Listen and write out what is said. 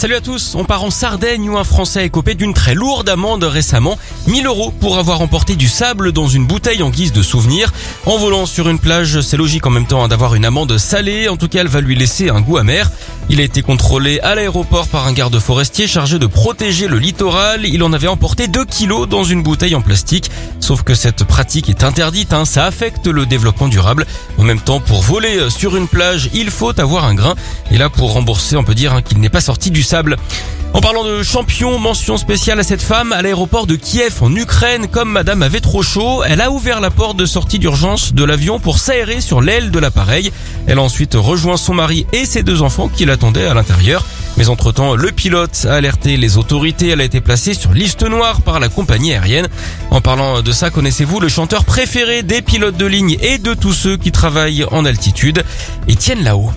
Salut à tous, on part en Sardaigne où un Français a écopé d'une très lourde amende récemment. 1000 euros pour avoir emporté du sable dans une bouteille en guise de souvenir. En volant sur une plage, c'est logique en même temps d'avoir une amende salée, en tout cas elle va lui laisser un goût amer. Il a été contrôlé à l'aéroport par un garde forestier chargé de protéger le littoral. Il en avait emporté 2 kilos dans une bouteille en plastique. Sauf que cette pratique est interdite, hein, ça affecte le développement durable. En même temps, pour voler sur une plage, il faut avoir un grain. Et là, pour rembourser, on peut dire hein, qu'il n'est pas sorti du sable. En parlant de champion, mention spéciale à cette femme à l'aéroport de Kiev en Ukraine. Comme madame avait trop chaud, elle a ouvert la porte de sortie d'urgence de l'avion pour s'aérer sur l'aile de l'appareil. Elle a ensuite rejoint son mari et ses deux enfants qui l'attendaient à l'intérieur. Mais entre-temps, le pilote a alerté les autorités. Elle a été placée sur liste noire par la compagnie aérienne. En parlant de ça, connaissez-vous le chanteur préféré des pilotes de ligne et de tous ceux qui travaillent en altitude? Étienne Lao.